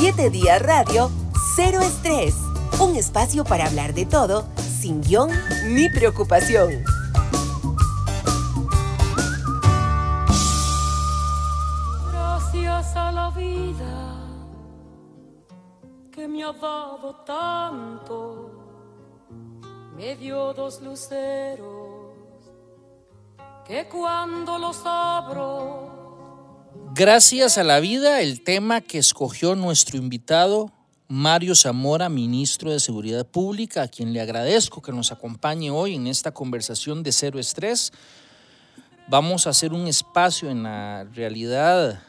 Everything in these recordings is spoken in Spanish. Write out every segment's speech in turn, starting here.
7 Días Radio, Cero Estrés. Un espacio para hablar de todo, sin guion ni preocupación. Gracias a la vida que me ha dado tanto, me dio dos luceros que cuando los abro Gracias a la vida, el tema que escogió nuestro invitado Mario Zamora, ministro de Seguridad Pública, a quien le agradezco que nos acompañe hoy en esta conversación de cero estrés. Vamos a hacer un espacio en la realidad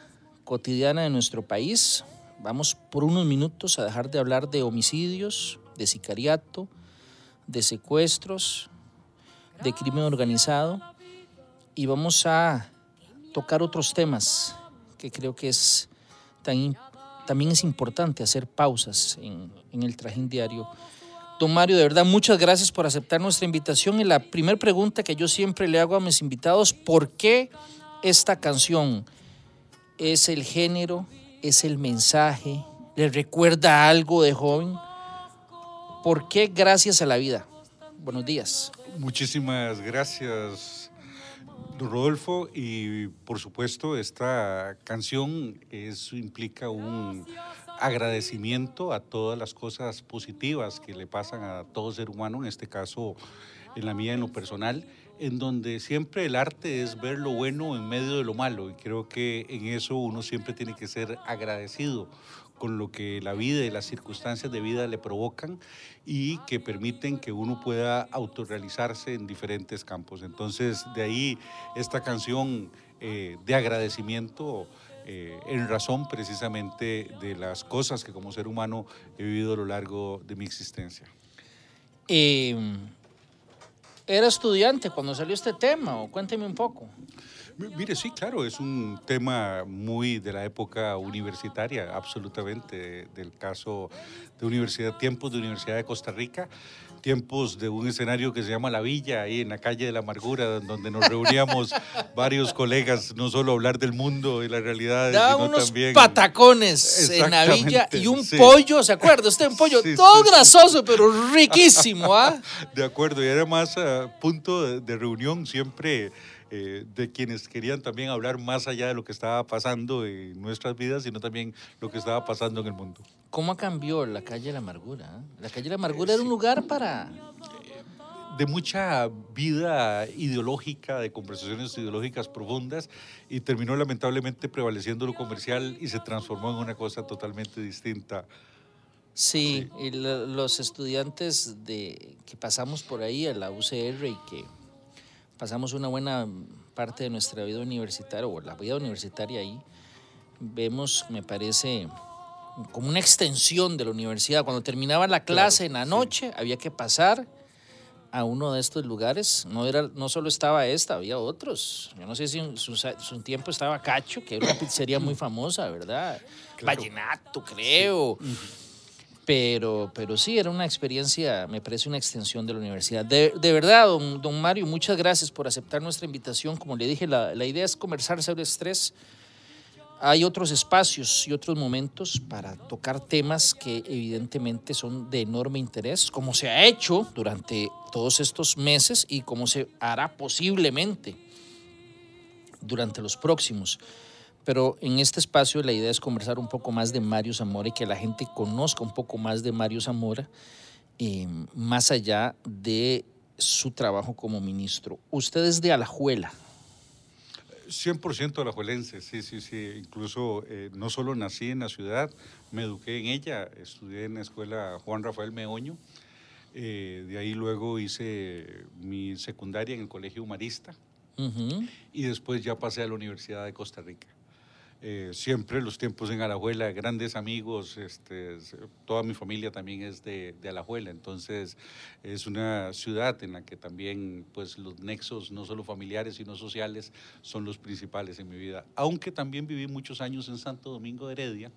cotidiana de nuestro país. Vamos por unos minutos a dejar de hablar de homicidios, de sicariato, de secuestros, de crimen organizado y vamos a tocar otros temas que creo que es también es importante hacer pausas en, el trajín diario. Don Mario, de verdad, muchas gracias por aceptar nuestra invitación. Y la primera pregunta que yo siempre le hago a mis invitados, ¿por qué esta canción es el género, es el mensaje, le recuerda algo de joven? ¿Por qué gracias a la vida? Buenos días. Muchísimas gracias, Rodolfo, y por supuesto esta canción eso implica un agradecimiento a todas las cosas positivas que le pasan a todo ser humano, en este caso en la mía en lo personal, en donde siempre el arte es ver lo bueno en medio de lo malo. Y creo que en eso uno siempre tiene que ser agradecido con lo que la vida y las circunstancias de vida le provocan y que permiten que uno pueda autorrealizarse en diferentes campos. Entonces, de ahí esta canción eh, de agradecimiento eh, en razón precisamente de las cosas que como ser humano he vivido a lo largo de mi existencia. Em, ¿Era estudiante cuando salió este tema? O cuénteme un poco. Mire, sí, claro, es un tema muy de la época universitaria, absolutamente, del caso de universidad, tiempos de Universidad de Costa Rica, tiempos de un escenario que se llama La Villa, ahí en la calle de la Amargura, donde nos reuníamos varios colegas, no solo a hablar del mundo y la realidad, sino unos también... patacones en la Villa y un pollo, ¿se acuerda? Usted un pollo todo grasoso, pero riquísimo, ¿ah? De acuerdo, y era más punto de reunión siempre eh, de quienes querían también hablar más allá de lo que estaba pasando en nuestras vidas, sino también lo que estaba pasando en el mundo. ¿Cómo cambió la calle de la amargura? La calle de la amargura era un lugar para... De mucha vida ideológica, de conversaciones ideológicas profundas, y terminó lamentablemente prevaleciendo lo comercial y se transformó en una cosa totalmente distinta. Sí, Y los estudiantes de, que pasamos por ahí a la UCR y que pasamos una buena parte de nuestra vida universitaria o la vida universitaria ahí, vemos, me parece, como una extensión de la universidad. Cuando terminaba la clase en la noche, había que pasar a uno de estos lugares. No, era, no solo estaba esta, había otros. Yo no sé si en su, tiempo estaba Cacho, que era una pizzería muy famosa, ¿verdad? Vallenato, creo. Pero, pero sí, era una experiencia, me parece una extensión de la universidad. De, verdad, don, don, Mario, muchas gracias por aceptar nuestra invitación. Como le dije, la, la idea es conversar sobre estrés. Hay otros espacios y otros momentos para tocar temas que evidentemente son de enorme interés, como se ha hecho durante todos estos meses y como se hará posiblemente durante los próximos. Pero en este espacio la idea es conversar un poco más de Mario Zamora y que la gente conozca un poco más de Mario Zamora, eh, más allá de su trabajo como ministro. Usted es de Alajuela. 100% alajuelense, sí, sí, sí. Incluso eh, no solo nací en la ciudad, me eduqué en ella, estudié en la escuela Juan Rafael Meoño. Eh, de ahí luego hice mi secundaria en el Colegio Humanista y después ya pasé a la Universidad de Costa Rica. Eh, siempre los tiempos en Alajuela, grandes amigos, este, toda mi familia también es de, de, Alajuela, entonces es una ciudad en la que también pues, los nexos, no solo familiares, sino sociales, son los principales en mi vida. Aunque también viví muchos años en Santo Domingo de Heredia,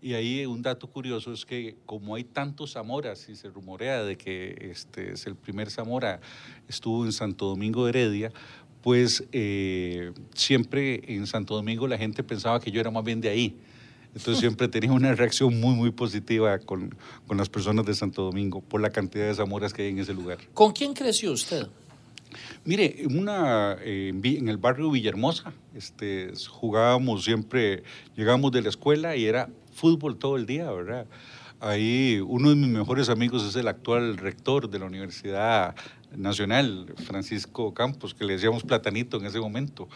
y ahí un dato curioso es que como hay tantos Zamoras y se rumorea de que este es el primer Zamora, estuvo en Santo Domingo de Heredia, pues eh, siempre en Santo Domingo la gente pensaba que yo era más bien de ahí. Entonces siempre tenía una reacción muy, muy positiva con, con las personas de Santo Domingo por la cantidad de zamoras que hay en ese lugar. ¿Con quién creció usted? Mire, una, eh, en el barrio Villahermosa, este, jugábamos siempre, llegábamos de la escuela y era fútbol todo el día, ¿verdad? Ahí uno de mis mejores amigos es el actual rector de la Universidad Nacional, Francisco Campos, que le decíamos platanito en ese momento.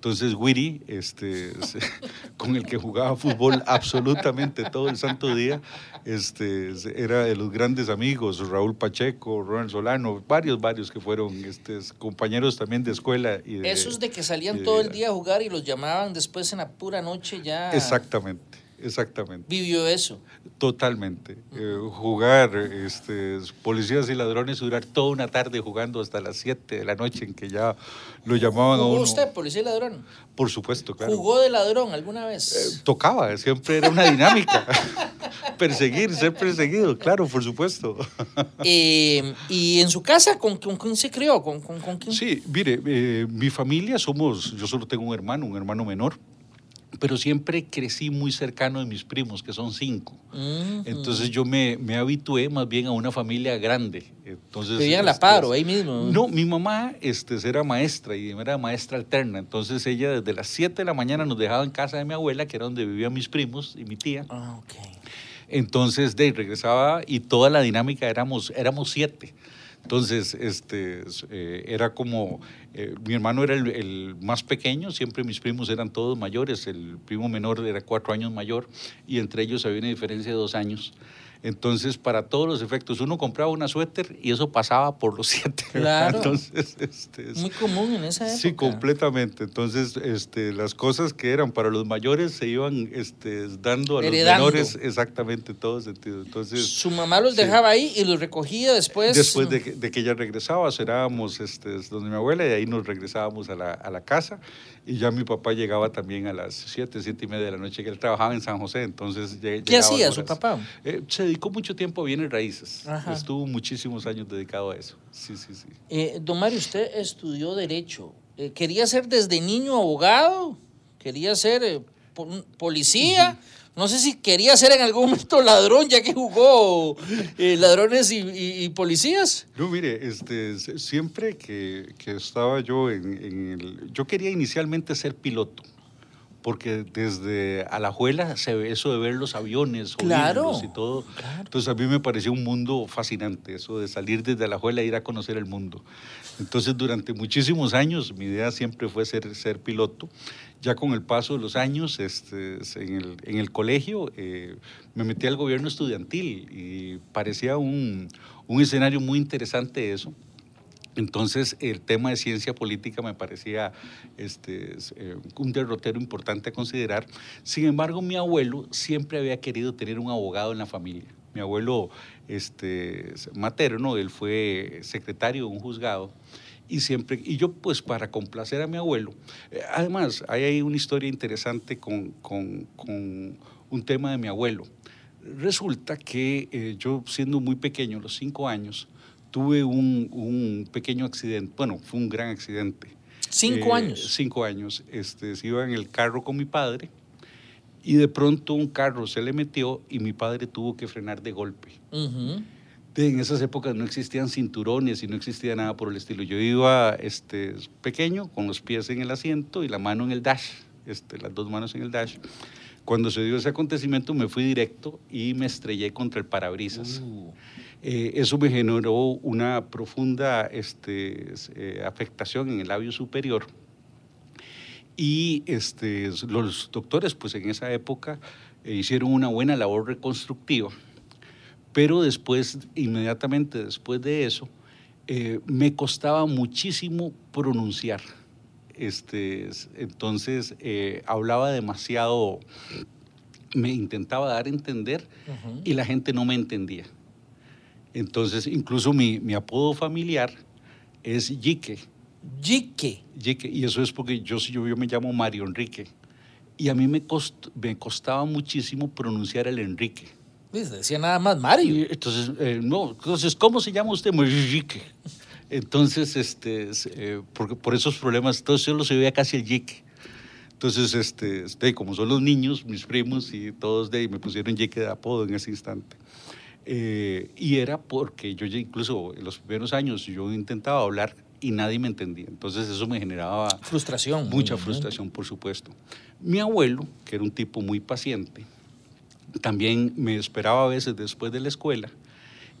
Entonces, Wiri, este, con el que jugaba fútbol absolutamente todo el santo día, este, era de los grandes amigos, Raúl Pacheco, Ronald Solano, varios, varios que fueron este, compañeros también de escuela. Y de, Esos de que salían de todo el día a jugar y los llamaban después en la pura noche ya. Exactamente, exactamente. Vivió eso. Totalmente. Eh, jugar este, policías y ladrones, durar toda una tarde jugando hasta las 7 de la noche en que ya lo llamaban a ¿Jugó uno. usted, policía y ladrón? Por supuesto, claro. ¿Jugó de ladrón alguna vez? Eh, tocaba, siempre era una dinámica. Perseguir, ser perseguido, claro, por supuesto. Eh, ¿Y en su casa con, con quién se crió? ¿Con, con, con quién? Sí, mire, eh, mi familia somos, yo solo tengo un hermano, un hermano menor, pero siempre crecí muy cercano de mis primos, que son cinco. Entonces yo me, me habitué más bien a una familia grande. Entonces, ¿Vivían La este, Paro, ahí mismo? No, mi mamá este, era maestra y era maestra alterna. Entonces ella desde las 7 de la mañana nos dejaba en casa de mi abuela, que era donde vivían mis primos y mi tía. Ah, ok. Entonces, de regresaba y toda la dinámica éramos, éramos siete. Entonces, este, eh, era como, eh, mi hermano era el, el más pequeño, siempre mis primos eran todos mayores, el primo menor era cuatro años mayor y entre ellos había una diferencia de dos años. Entonces, para todos los efectos, uno compraba una suéter y eso pasaba por los siete. Claro. Entonces, este, Muy común en esa época. Sí, completamente. Entonces, este, las cosas que eran para los mayores se iban este, dando a Heredando. los menores exactamente en todo sentido. Entonces, Su mamá los sí. dejaba ahí y los recogía después. después de que, de que ella regresaba, cenábamos este, donde mi abuela y ahí nos regresábamos a la, a la casa. Y ya mi papá llegaba también a las 7, 7 y media de la noche, que él trabajaba en San José. Entonces, ¿Qué hacía su papá? Eh, se dedicó mucho tiempo a bienes raíces. Ajá. Estuvo muchísimos años dedicado a eso. Sí, sí, sí. Eh, don Mario, usted estudió Derecho. Eh, ¿Quería ser desde niño abogado? ¿Quería ser eh, po- policía? No sé si quería ser en algún momento ladrón, ya que jugó eh, ladrones y, policías. No, mire, este, siempre que, que estaba yo en el... Yo quería inicialmente ser piloto, porque desde Alajuela se ve eso de ver los aviones, Claro, y todo. Entonces a mí me pareció un mundo fascinante, eso de salir desde Alajuela e ir a conocer el mundo. Entonces durante muchísimos años mi idea siempre fue ser, ser piloto. Ya con el paso de los años, este, en, el, en el colegio, eh, me metí al gobierno estudiantil y parecía un, un escenario muy interesante eso. Entonces, el tema de ciencia política me parecía este, es, eh, un derrotero importante a considerar. Sin embargo, mi abuelo siempre había querido tener un abogado en la familia. Mi abuelo este, materno, él fue secretario de un juzgado y siempre, y yo pues para complacer a mi abuelo, eh, además hay ahí una historia interesante con, con, un tema de mi abuelo. Resulta que eh, yo siendo muy pequeño, los cinco años, tuve un, un pequeño accidente, bueno, fue un gran accidente. Cinco Eh, años. Cinco años. Este, se iba en el carro con mi padre y de pronto un carro se le metió y mi padre tuvo que frenar de golpe. De- En esas épocas no existían cinturones y no existía nada por el estilo. Yo iba este, pequeño, con los pies en el asiento y la mano en el dash, este, las dos manos en el dash. Cuando se dio ese acontecimiento me fui directo y me estrellé contra el parabrisas. Uh, Eh, eso me generó una profunda este, eh, afectación en el labio superior. Y este, los doctores, pues en esa época, eh, hicieron una buena labor reconstructiva. Pero después, inmediatamente después de eso, me costaba muchísimo pronunciar. Este, entonces, hablaba demasiado, me intentaba dar a entender y la gente no me entendía. Entonces, incluso mi, mi apodo familiar es Yique, Yique. Yique, y eso es porque yo, yo, yo me llamo Mario Enrique. Y a mí me, cost- me costaba muchísimo pronunciar el Enrique. Dice, Decía nada más Mario. Y entonces, eh, no, entonces, ¿cómo se llama usted? Yique. Entonces, este, es, eh, por esos problemas, entonces yo lo se veía casi el Yique. Entonces, este, este, como son los niños, mis primos y todos de ahí me pusieron Jeque de apodo en ese instante. Eh, y era porque yo incluso en los primeros años yo intentaba hablar y nadie me entendía. Entonces eso me generaba frustración. Mucha frustración, por supuesto. Mi abuelo, que era un tipo muy paciente, también me esperaba a veces después de la escuela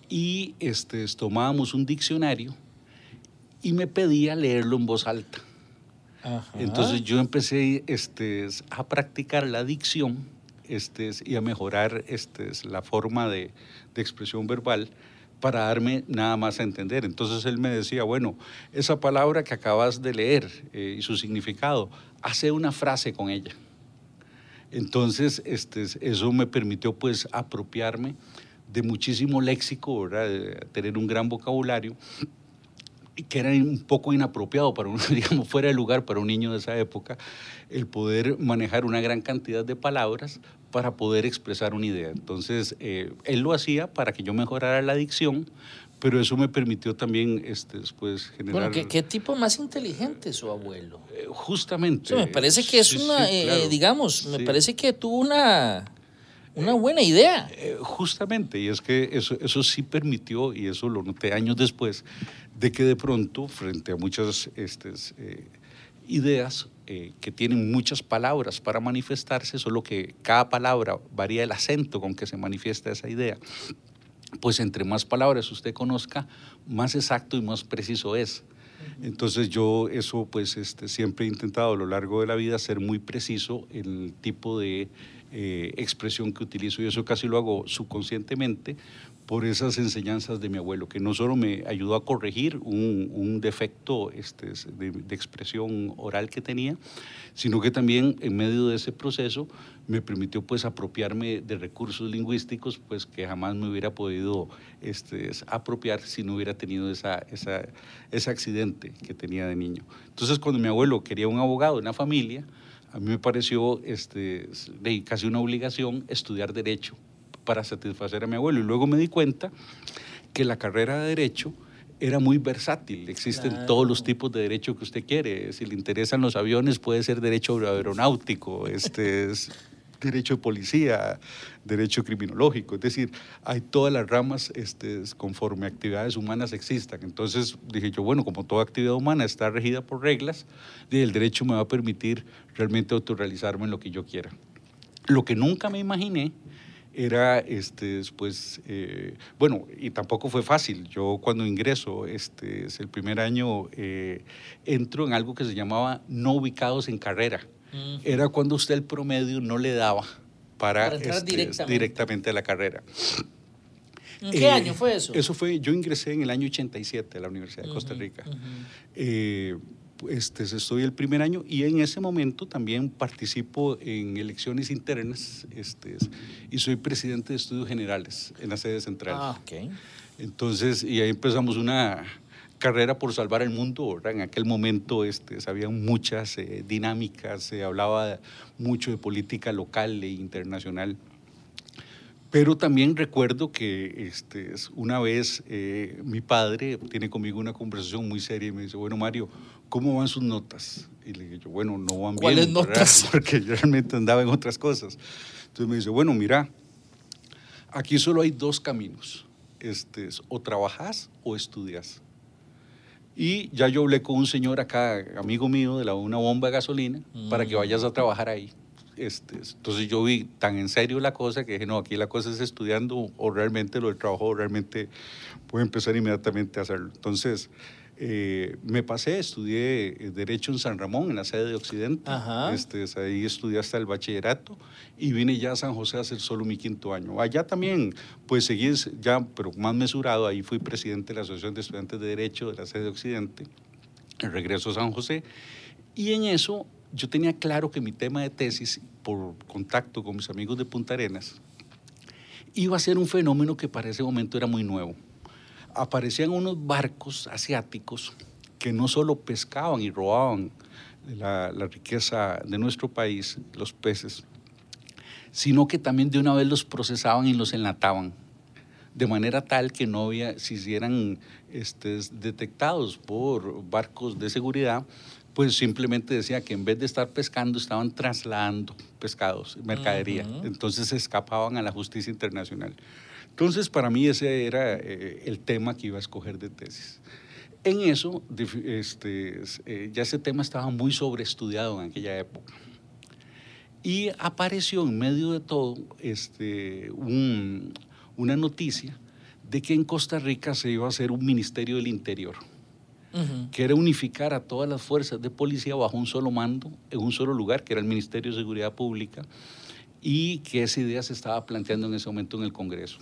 y este, tomábamos un diccionario y me pedía leerlo en voz alta. Entonces yo empecé este, a practicar la dicción este, y a mejorar este, la forma de, de expresión verbal para darme nada más a entender. Entonces él me decía, bueno, esa palabra que acabas de leer eh, y su significado, hace una frase con ella. Entonces este, eso me permitió pues apropiarme de muchísimo léxico, De tener un gran vocabulario que era un poco inapropiado para un, digamos, fuera de lugar para un niño de esa época, el poder manejar una gran cantidad de palabras para poder expresar una idea. Entonces, eh, él lo hacía para que yo mejorara la dicción, pero eso me permitió también este, después generar... Bueno, ¿qué, tipo más inteligente su abuelo? Eh, justamente. me parece que es una, eh, digamos, me parece que tuvo una... Una buena idea. justamente, y es que eso, eso sí permitió, y eso lo noté años después, de que de pronto, frente a muchas este, ideas, eh, que tienen muchas palabras para manifestarse, solo que cada palabra varía el acento con que se manifiesta esa idea. Pues entre más palabras usted conozca, más exacto y más preciso es. Entonces yo eso pues este, siempre he intentado a lo largo de la vida ser muy preciso en el tipo de eh, expresión que utilizo y eso casi lo hago subconscientemente por esas enseñanzas de mi abuelo, que no solo me ayudó a corregir un, defecto este, de, expresión oral que tenía, sino que también en medio de ese proceso me permitió pues apropiarme de recursos lingüísticos pues que jamás me hubiera podido este, apropiar si no hubiera tenido esa, esa, ese accidente que tenía de niño. Entonces cuando mi abuelo quería un abogado en la familia, a mí me pareció este, casi una obligación estudiar derecho para satisfacer a mi abuelo. Y luego me di cuenta que la carrera de derecho era muy versátil. Existen todos los tipos de derecho que usted quiere. Si le interesan los aviones, puede ser derecho aeronáutico, este es derecho de policía, derecho criminológico. Es decir, hay todas las ramas este, conforme actividades humanas existan. Entonces dije yo, bueno, como toda actividad humana está regida por reglas, el derecho me va a permitir realmente autorrealizarme en lo que yo quiera. Lo que nunca me imaginé era este, después, eh, bueno, y tampoco fue fácil. Yo cuando ingreso, este, es el primer año, eh, entro en algo que se llamaba no ubicados en carrera. Era cuando usted el promedio no le daba para, entrar este, directamente. a la carrera. ¿En qué año fue eso? Eso fue, yo ingresé en el año 87 a la Universidad de Costa Rica este, estoy el primer año y en ese momento también participo en elecciones internas este, y soy presidente de estudios generales en la sede central. Ah, okay. Entonces, y ahí empezamos una carrera por salvar el mundo. En aquel momento este, había muchas eh, dinámicas, se hablaba mucho de política local e internacional. Pero también recuerdo que este, una vez eh, mi padre tiene conmigo una conversación muy seria y me dice, bueno Mario, ¿cómo van sus notas? Y le dije bueno, no van bien. ¿Cuáles notas? Porque yo realmente andaba en otras cosas. Entonces me dice, bueno, mira, aquí solo hay dos caminos. Este, o trabajas o estudias. Y ya yo hablé con un señor acá, amigo mío, de la, una bomba de gasolina, para que mm. vayas a trabajar ahí. Este, entonces yo vi tan en serio la cosa que dije, no, aquí la cosa es estudiando o realmente lo del trabajo, o realmente puedo empezar inmediatamente a hacerlo. Entonces eh, me pasé, estudié eh, Derecho en San Ramón, en la sede de Occidente. Este, ahí estudié hasta el bachillerato y vine ya a San José a hacer solo mi quinto año. Allá también, pues seguí ya, pero más mesurado, ahí fui presidente de la Asociación de Estudiantes de Derecho de la sede de Occidente, regreso a San José. Y en eso yo tenía claro que mi tema de tesis, por contacto con mis amigos de Punta Arenas, iba a ser un fenómeno que para ese momento era muy nuevo. Aparecían unos barcos asiáticos que no solo pescaban y robaban la, riqueza de nuestro país, los peces, sino que también de una vez los procesaban y los enlataban de manera tal que no había, si eran este, detectados por barcos de seguridad, pues simplemente decía que en vez de estar pescando estaban trasladando pescados, mercadería. Entonces se escapaban a la justicia internacional. Entonces para mí ese era eh, el tema que iba a escoger de tesis. En eso, este, eh, ya ese tema estaba muy sobreestudiado en aquella época. Y apareció en medio de todo este, una noticia de que en Costa Rica se iba a hacer un Ministerio del Interior, que era unificar a todas las fuerzas de policía bajo un solo mando, en un solo lugar, que era el Ministerio de Seguridad Pública, y que esa idea se estaba planteando en ese momento en el Congreso.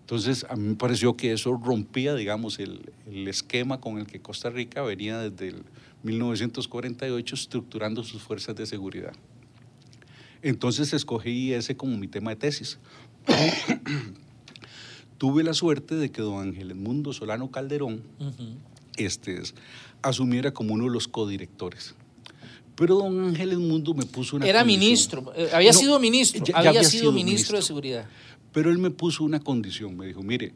Entonces, a mí me pareció que eso rompía, digamos, el, el esquema con el que Costa Rica venía desde el 1948 estructurando sus fuerzas de seguridad. Entonces escogí ese como mi tema de tesis. Tuve la suerte de que don Ángel Edmundo Solano Calderón este, asumiera como uno de los codirectores. Pero don Ángel Edmundo me puso una Era ministro, eh, había sido ministro, había, sido, ministro de Seguridad. Pero él me puso una condición, me dijo, mire,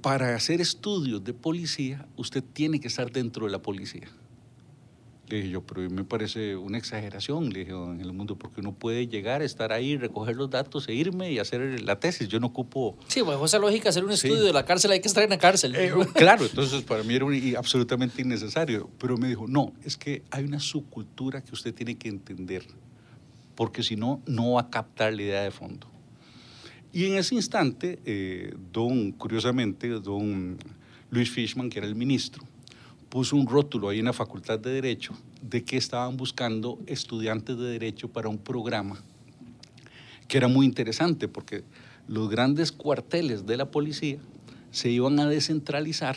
para hacer estudios de policía, usted tiene que estar dentro de la policía. Le dije yo, pero me parece una exageración, le dije, en el mundo, porque uno puede llegar, estar ahí, recoger los datos e irme y hacer la tesis. Yo no ocupo... Sí, bajo esa lógica, hacer un estudio de la cárcel hay que estar en la cárcel. Eh, claro, entonces para mí era absolutamente innecesario. Pero me dijo, no, es que hay una subcultura que usted tiene que entender, porque si no, no va a captar la idea de fondo. Y en ese instante, eh, don, curiosamente, don Luis Fishman, que era el ministro, puso un rótulo ahí en la Facultad de Derecho de que estaban buscando estudiantes de Derecho para un programa que era muy interesante porque los grandes cuarteles de la policía se iban a descentralizar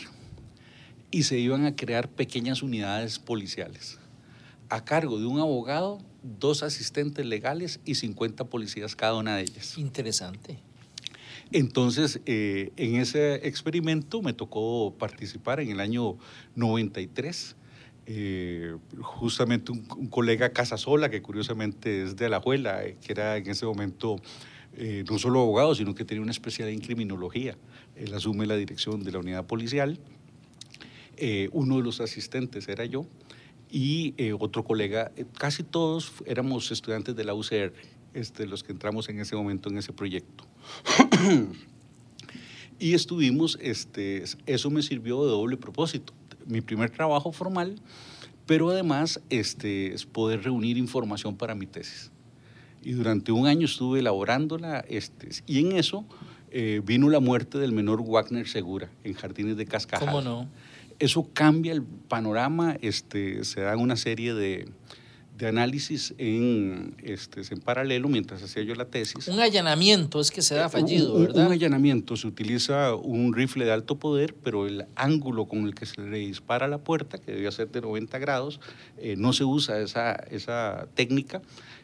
y se iban a crear pequeñas unidades policiales a cargo de un abogado, dos asistentes legales y 50 policías cada una de ellas. Interesante. Entonces, eh, en ese experimento me tocó participar en el año 93. Eh, justamente un, colega Casasola, que curiosamente es de Alajuela, eh, que era en ese momento no solo abogado, sino que tenía una especialidad en criminología. Él asume la dirección de la unidad policial. uno de los asistentes era yo y otro colega, casi todos éramos estudiantes de la UCR, este, los que entramos en ese momento en ese proyecto. y estuvimos, este, eso me sirvió de doble propósito. Mi primer trabajo formal, pero además este, es poder reunir información para mi tesis. Y durante un año estuve elaborándola, este, y en eso eh, vino la muerte del menor Wagner Segura en Jardines de Cascajal. ¿Cómo no? Eso cambia el panorama, este, se dan una serie de, de análisis en, este, en paralelo mientras hacía yo la tesis. Un allanamiento es que se da fallido, ¿verdad? Un, allanamiento, se utiliza un rifle de alto poder, pero el ángulo con el que se le dispara la puerta, que debía ser de 90 grados, eh, no se usa esa, esa técnica,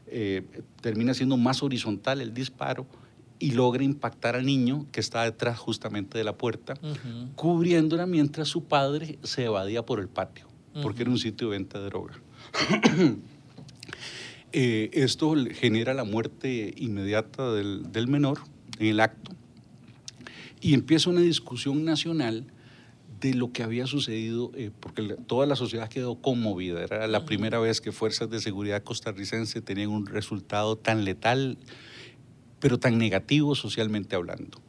eh, termina siendo más horizontal el disparo y logra impactar al niño que está detrás justamente de la puerta, cubriéndola mientras su padre se evadía por el patio, porque era un sitio de venta de droga. Eh, esto genera la muerte inmediata del, menor en el acto y empieza una discusión nacional de lo que había sucedido, eh, porque toda la sociedad quedó conmovida. Era la primera vez que fuerzas de seguridad costarricense tenían un resultado tan letal, pero tan negativo socialmente hablando.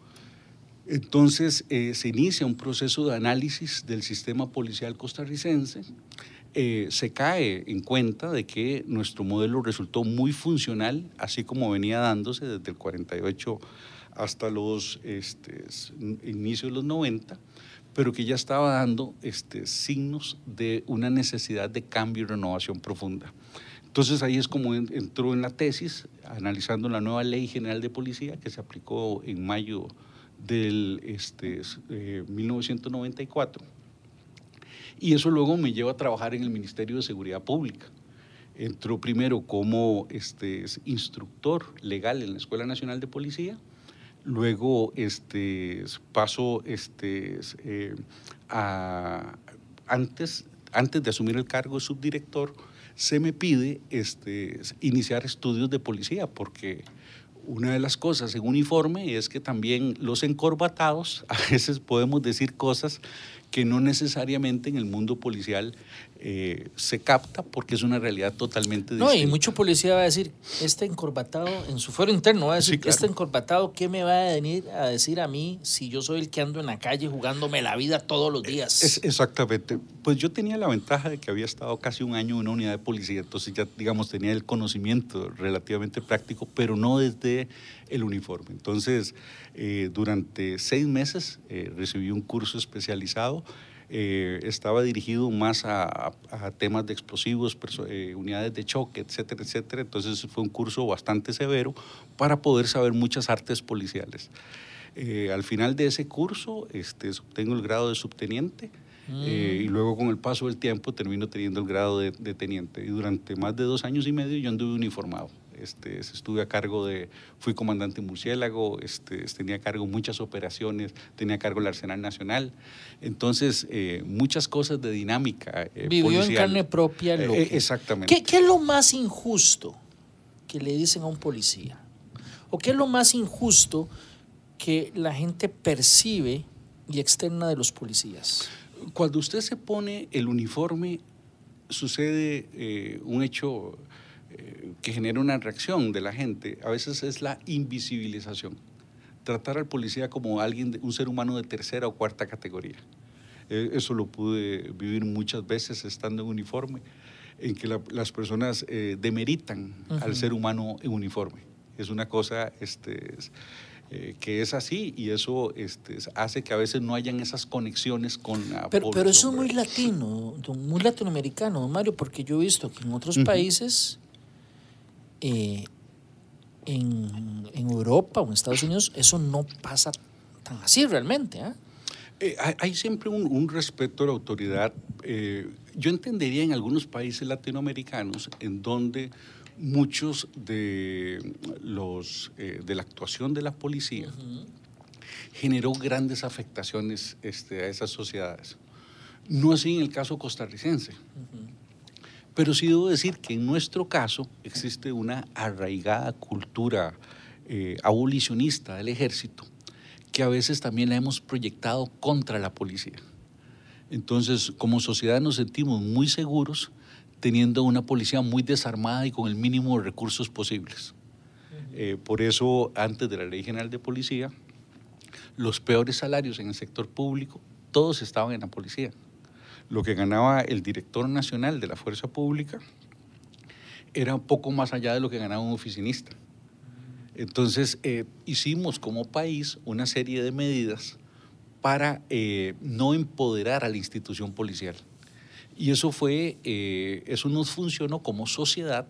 Entonces eh, se inicia un proceso de análisis del sistema policial costarricense eh, se cae en cuenta de que nuestro modelo resultó muy funcional, así como venía dándose desde el 48 hasta los este, inicios de los 90, pero que ya estaba dando este, signos de una necesidad de cambio y renovación profunda. Entonces ahí es como entró en la tesis, analizando la nueva Ley General de Policía que se aplicó en mayo del este, 1994 eh, y eso luego me lleva a trabajar en el Ministerio de Seguridad Pública. Entró primero como este, instructor legal en la Escuela Nacional de Policía, luego este, paso este, eh, a, antes, antes de asumir el cargo de subdirector, se me pide este, iniciar estudios de policía, porque una de las cosas en uniforme es que también los encorbatados a veces podemos decir cosas que no necesariamente en el mundo policial eh, se capta porque es una realidad totalmente distinta. No, y mucho policía va a decir, este encorbatado, en su fuero interno va a decir, Sí, claro. este encorbatado, ¿qué me va a venir a decir a mí si yo soy el que ando en la calle jugándome la vida todos los días? Es, exactamente. Pues yo tenía la ventaja de que había estado casi un año en una unidad de policía, entonces ya, digamos, tenía el conocimiento relativamente práctico, pero no desde el uniforme. Entonces, eh, durante seis meses eh, recibí un curso especializado. eh, estaba dirigido más a, a- a temas de explosivos, eh, unidades de choque, etcétera, etcétera. Entonces fue un curso bastante severo para poder saber muchas artes policiales. Eh, al final de ese curso este, obtengo el grado de subteniente eh, y luego con el paso del tiempo termino teniendo el grado de, de teniente. Y durante más de dos años y medio yo anduve uniformado. Este, estuve a cargo de, fui comandante murciélago, este, tenía a cargo muchas operaciones, tenía a cargo el Arsenal Nacional. Entonces, eh, muchas cosas de dinámica. eh, Vivió en carne propia lo Eh, que- exactamente. ¿Qué, qué es lo más injusto que le dicen a un policía? ¿O qué es lo más injusto que la gente percibe y externa de los policías? Cuando usted se pone el uniforme, sucede eh, un hecho eh, que genera una reacción de la gente. A veces es la invisibilización. Tratar al policía como alguien, un ser humano de tercera o cuarta categoría. Eh, eso lo pude vivir muchas veces estando en uniforme, en que la- las personas eh, demeritan al ser humano en uniforme. Es una cosa este, es, eh, que es así y eso este, hace que a veces no hayan esas conexiones con la Pero, pero eso es población, muy latino, muy latinoamericano, don Mario, porque yo he visto que en otros países, eh, en, en Europa o en Estados Unidos, eso no pasa tan así realmente. ¿ah? Eh, hay, hay siempre un, un respeto a la autoridad. Eh, yo entendería en algunos países latinoamericanos en donde muchos de los eh, de la actuación de la policía generó grandes afectaciones este, a esas sociedades. No así en el caso costarricense. Pero sí debo decir que en nuestro caso existe una arraigada cultura eh, abolicionista del ejército que a veces también la hemos proyectado contra la policía. Entonces, como sociedad nos sentimos muy seguros teniendo una policía muy desarmada y con el mínimo de recursos posibles. Eh, por eso, antes de la Ley General de Policía, los peores salarios en el sector público, todos estaban en la policía. Lo que ganaba el director nacional de la fuerza pública era un poco más allá de lo que ganaba un oficinista. Entonces, eh, hicimos como país una serie de medidas para eh, no empoderar a la institución policial. Y eso fue, eh, eso nos funcionó como sociedad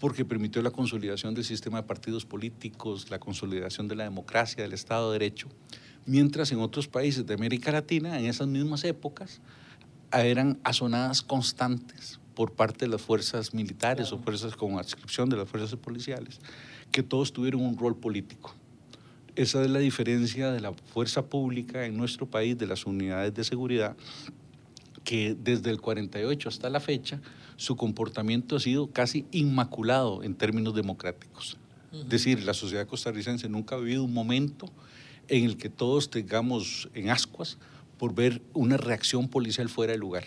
porque permitió la consolidación del sistema de partidos políticos, la consolidación de la democracia, del Estado de Derecho, mientras en otros países de América Latina, en esas mismas épocas, eran asonadas constantes por parte de las fuerzas militares o fuerzas con adscripción de las fuerzas policiales, que todos tuvieron un rol político. Esa es la diferencia de la fuerza pública en nuestro país, de las unidades de seguridad, que desde el 48 hasta la fecha, su comportamiento ha sido casi inmaculado en términos democráticos. Es decir, la sociedad costarricense nunca ha vivido un momento en el que todos tengamos en ascuas por ver una reacción policial fuera de lugar.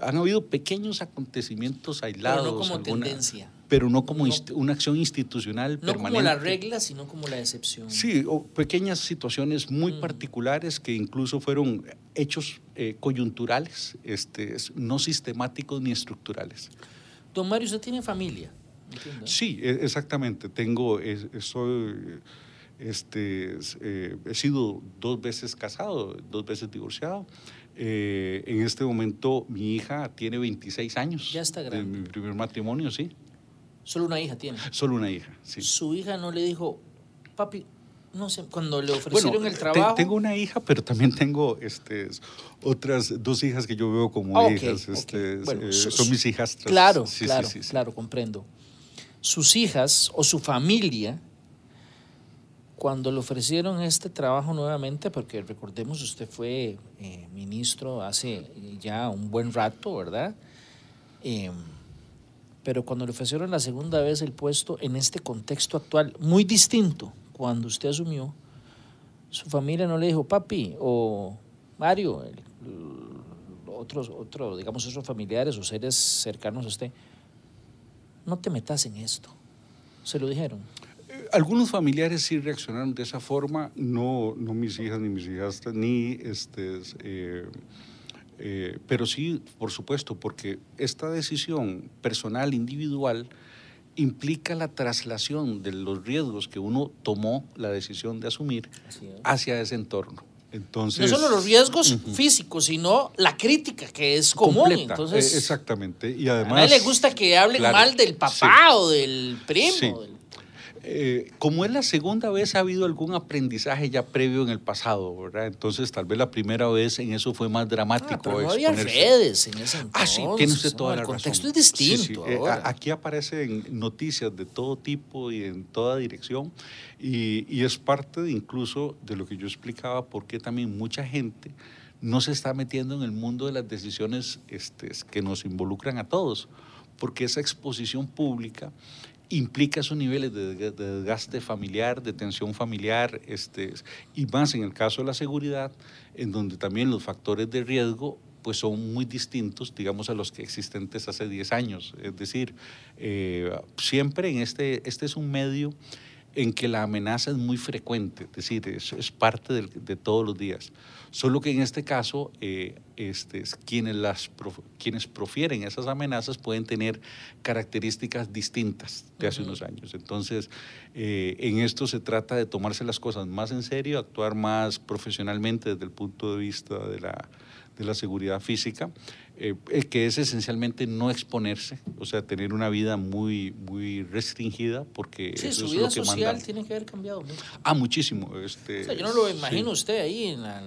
Han habido pequeños acontecimientos aislados. Pero no como alguna- tendencia. Pero no como No- una acción institucional No permanente. como la regla, sino como la excepción. Sí, o pequeñas situaciones muy Mm. particulares que incluso fueron hechos eh, coyunturales, este, no sistemáticos ni estructurales. Don Mario, usted tiene familia. entiendo. Sí, e- exactamente. Tengo, soy, este, es, eh, he sido dos veces casado, dos veces divorciado. Eh, en este momento mi hija tiene 26 años. Ya está De grande. mi primer matrimonio, sí. Solo una hija tiene. Solo una hija, sí. Su hija no le dijo, papi, no sé, cuando le Bueno, ofrecieron el te- trabajo. tengo una hija, pero también tengo este, otras dos hijas que yo veo como Ah, hijas. este, Bueno, eh, su- son mis hijastras. Claro, sí, claro, sí, sí. claro, comprendo. Sus hijas o su familia, cuando le ofrecieron este trabajo nuevamente, porque recordemos, usted fue eh, ministro hace ya un buen rato, ¿verdad? Eh, pero cuando le ofrecieron la segunda vez el puesto en este contexto actual, muy distinto, cuando usted asumió, su familia no le dijo, papi o Mario, el otros, otro, digamos, otros familiares o seres cercanos a usted, no te metas en esto. ¿Se lo dijeron? Algunos familiares sí reaccionaron de esa forma, no, no mis hijas ni mis hijas, ni este, eh, eh, pero sí, por supuesto, porque esta decisión personal, individual, implica la traslación de los riesgos que uno tomó la decisión de asumir hacia ese entorno. Entonces, no solo los riesgos físicos, sino la crítica que es común. Entonces, eh, exactamente. Y además, a nadie le gusta que hablen mal del papá o del primo. Eh, como es la segunda vez, ha habido algún aprendizaje ya previo en el pasado, ¿verdad? Entonces, tal vez la primera vez en eso fue más dramático. Ah, pero no había redes en ese entonces. Ah, sí, tiene usted toda la razón. El contexto es distinto. Eh, aquí aparecen noticias de todo tipo y en toda dirección, y, y es parte de, incluso de lo que yo explicaba, porque también mucha gente no se está metiendo en el mundo de las decisiones este, que nos involucran a todos, porque esa exposición pública implica esos niveles de, desgaste familiar, de tensión familiar, este, y más en el caso de la seguridad, en donde también los factores de riesgo pues son muy distintos, digamos, a los que existentes hace 10 años. Es decir, eh, siempre en este, este es un medio en que la amenaza es muy frecuente, es decir, es, es parte de, de, todos los días. Solo que en este caso, eh, este, quienes, las, quienes profieren esas amenazas pueden tener características distintas de hace unos años. Entonces, eh, en esto se trata de tomarse las cosas más en serio, actuar más profesionalmente desde el punto de vista de la, de la seguridad física eh, que es esencialmente no exponerse, o sea, tener una vida muy, muy restringida, porque sí, eso su es vida lo que social manda. tiene que haber cambiado mucho. Ah, muchísimo. Este, o sea, yo no lo imagino sí. usted ahí en, la,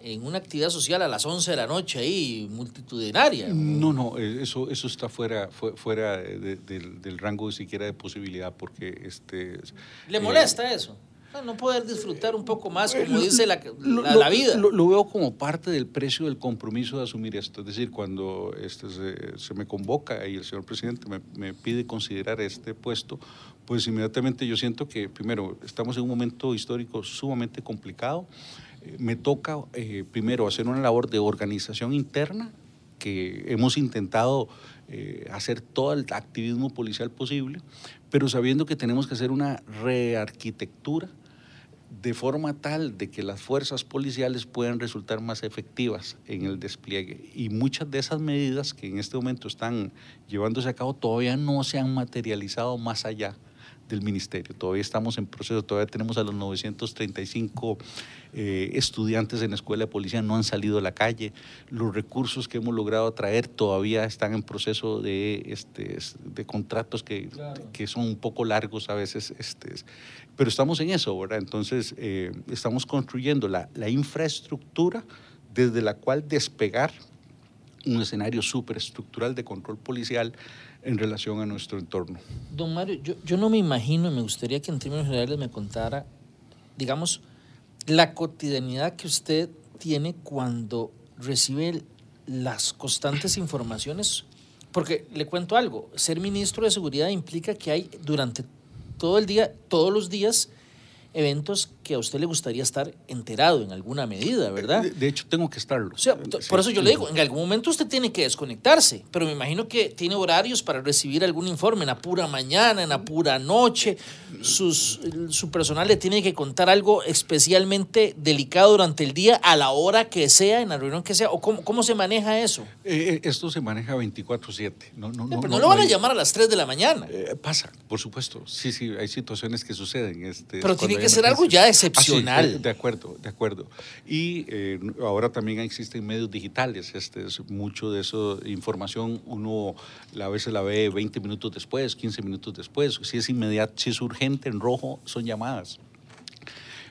en una actividad social a las 11 de la noche ahí, multitudinaria. No, no, eso, eso está fuera, fuera de, de, del rango siquiera de posibilidad, porque... Este, ¿Le molesta eh, eso? No poder disfrutar un poco más, como dice la, la, la vida. Lo, lo, veo como parte del precio del compromiso de asumir esto. Es decir, cuando este se, se me convoca y el señor presidente me, me, pide considerar este puesto, pues inmediatamente yo siento que, primero, estamos en un momento histórico sumamente complicado. Me toca, eh, primero, hacer una labor de organización interna que hemos intentado eh, hacer todo el activismo policial posible, pero sabiendo que tenemos que hacer una rearquitectura de forma tal de que las fuerzas policiales puedan resultar más efectivas en el despliegue. Y muchas de esas medidas que en este momento están llevándose a cabo todavía no se han materializado más allá del ministerio. Todavía estamos en proceso, todavía tenemos a los 935 eh, estudiantes en la escuela de policía, no han salido a la calle. Los recursos que hemos logrado traer todavía están en proceso de, este, de contratos que, claro. que son un poco largos a veces. Este, pero estamos en eso, ¿verdad? Entonces, eh, estamos construyendo la, infraestructura desde la cual despegar un escenario superestructural de control policial en relación a nuestro entorno. Don Mario, yo, yo no me imagino y me gustaría que en términos generales me contara, digamos, la cotidianidad que usted tiene cuando recibe las constantes informaciones, porque le cuento algo, ser ministro de Seguridad implica que hay durante todo el día, todos los días, eventos que a usted le gustaría estar enterado en alguna medida, ¿verdad? De, de hecho, tengo que estarlo. O sea, sí, por eso yo sí. le digo, en algún momento usted tiene que desconectarse, pero me imagino que tiene horarios para recibir algún informe en la pura mañana, en la pura noche. Sus, su personal le tiene que contar algo especialmente delicado durante el día, a la hora que sea, en la reunión que sea, o cómo, cómo se maneja eso. Eh, esto se maneja 24/7. No, no, no, pero no, no lo van a llamar a las 3 de la mañana. Eh, pasa, por supuesto. Sí, sí, hay situaciones que suceden. Este, pero tiene que ser algo ya excepcional. Ah, sí, de, de, acuerdo, de acuerdo. Y eh, ahora también existen medios digitales. Este, es mucho de eso, información, uno a veces la ve 20 minutos después, 15 minutos después. Si es inmediato, si es urgente, en rojo, son llamadas.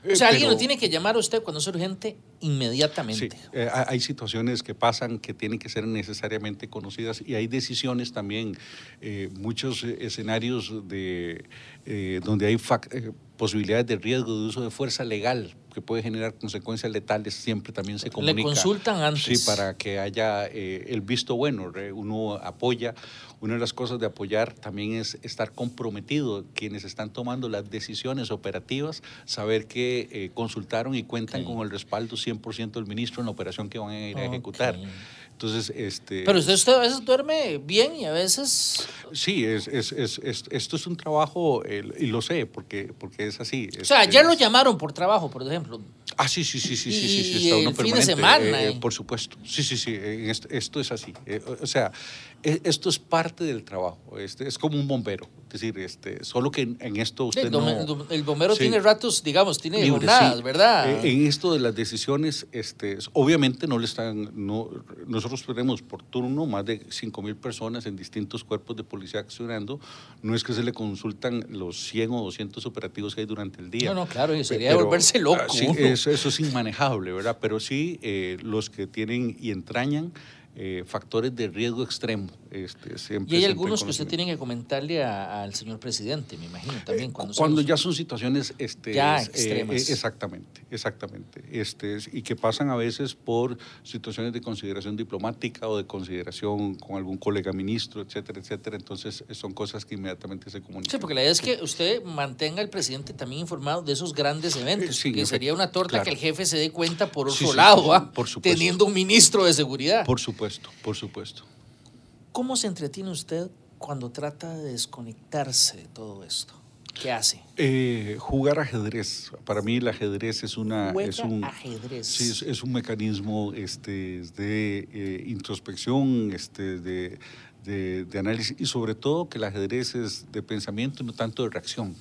O sea, alguien lo tiene que llamar a usted cuando es urgente inmediatamente. Sí, eh, hay situaciones que pasan que tienen que ser necesariamente conocidas y hay decisiones también, eh, muchos escenarios de, eh, donde hay posibilidades de riesgo de uso de fuerza legal que puede generar consecuencias letales, siempre también se comunica. Le consultan antes. Sí, para que haya el visto bueno, uno apoya una de las cosas de apoyar también es estar comprometido, quienes están tomando las decisiones operativas, saber que eh, consultaron y cuentan Ok. con el respaldo 100% del ministro en la operación que van a ir a ejecutar. Ok. Entonces, este, Pero usted, usted a veces duerme bien y a veces... sí, es, es, es, es- esto es un trabajo, eh, y lo sé, porque, porque es así. O sea, es- ayer lo llamaron por trabajo, por ejemplo. Ah, sí, sí, sí, sí, sí, sí, sí, está uno el fin de permanente, semana, eh, eh. por supuesto. Sí, sí, sí, eh, esto, esto es así. eh, o sea, eh, esto es parte del trabajo. Este, es como un bombero. Es decir, este, solo que en, en esto usted El, no... dom- el bombero Sí. tiene ratos, digamos, tiene libre, jornadas, sí. ¿verdad? Eh, en esto de las decisiones, este, obviamente no le están, no, nosotros tenemos por turno más de 5 mil personas en distintos cuerpos de policía accionando, no es que se le consultan los 100 o 200 operativos que hay durante el día. No, no, claro, sería de volverse loco ah, sí, uno. eso, eso es inmanejable, ¿verdad? Pero sí, eh, los que tienen y entrañan eh, factores de riesgo extremo. Este, siempre y hay algunos que usted tiene que comentarle a- al señor presidente, me imagino, también. Cuando, ya son situaciones este, Ya eh, extremas. eh, exactamente, exactamente. Este, es- y que pasan a veces por situaciones de consideración diplomática o de consideración con algún colega ministro, etcétera, etcétera. Entonces eh, son cosas que inmediatamente se comunican. Sí, porque la idea es que usted mantenga al presidente también informado de esos grandes eventos, Eh, sí, que sería una torta claro. que el jefe se dé cuenta por otro Sí, lado, sí, supuesto. teniendo un ministro de seguridad. Por supuesto, por supuesto. ¿Cómo se entretiene usted cuando trata de desconectarse de todo esto? ¿Qué hace? Eh, jugar ajedrez. Para mí el ajedrez es una... Juega es un, ajedrez. Sí, es, es un mecanismo este, de eh, introspección, este, de, de- de análisis y sobre todo que el ajedrez es de pensamiento y no tanto de reacción.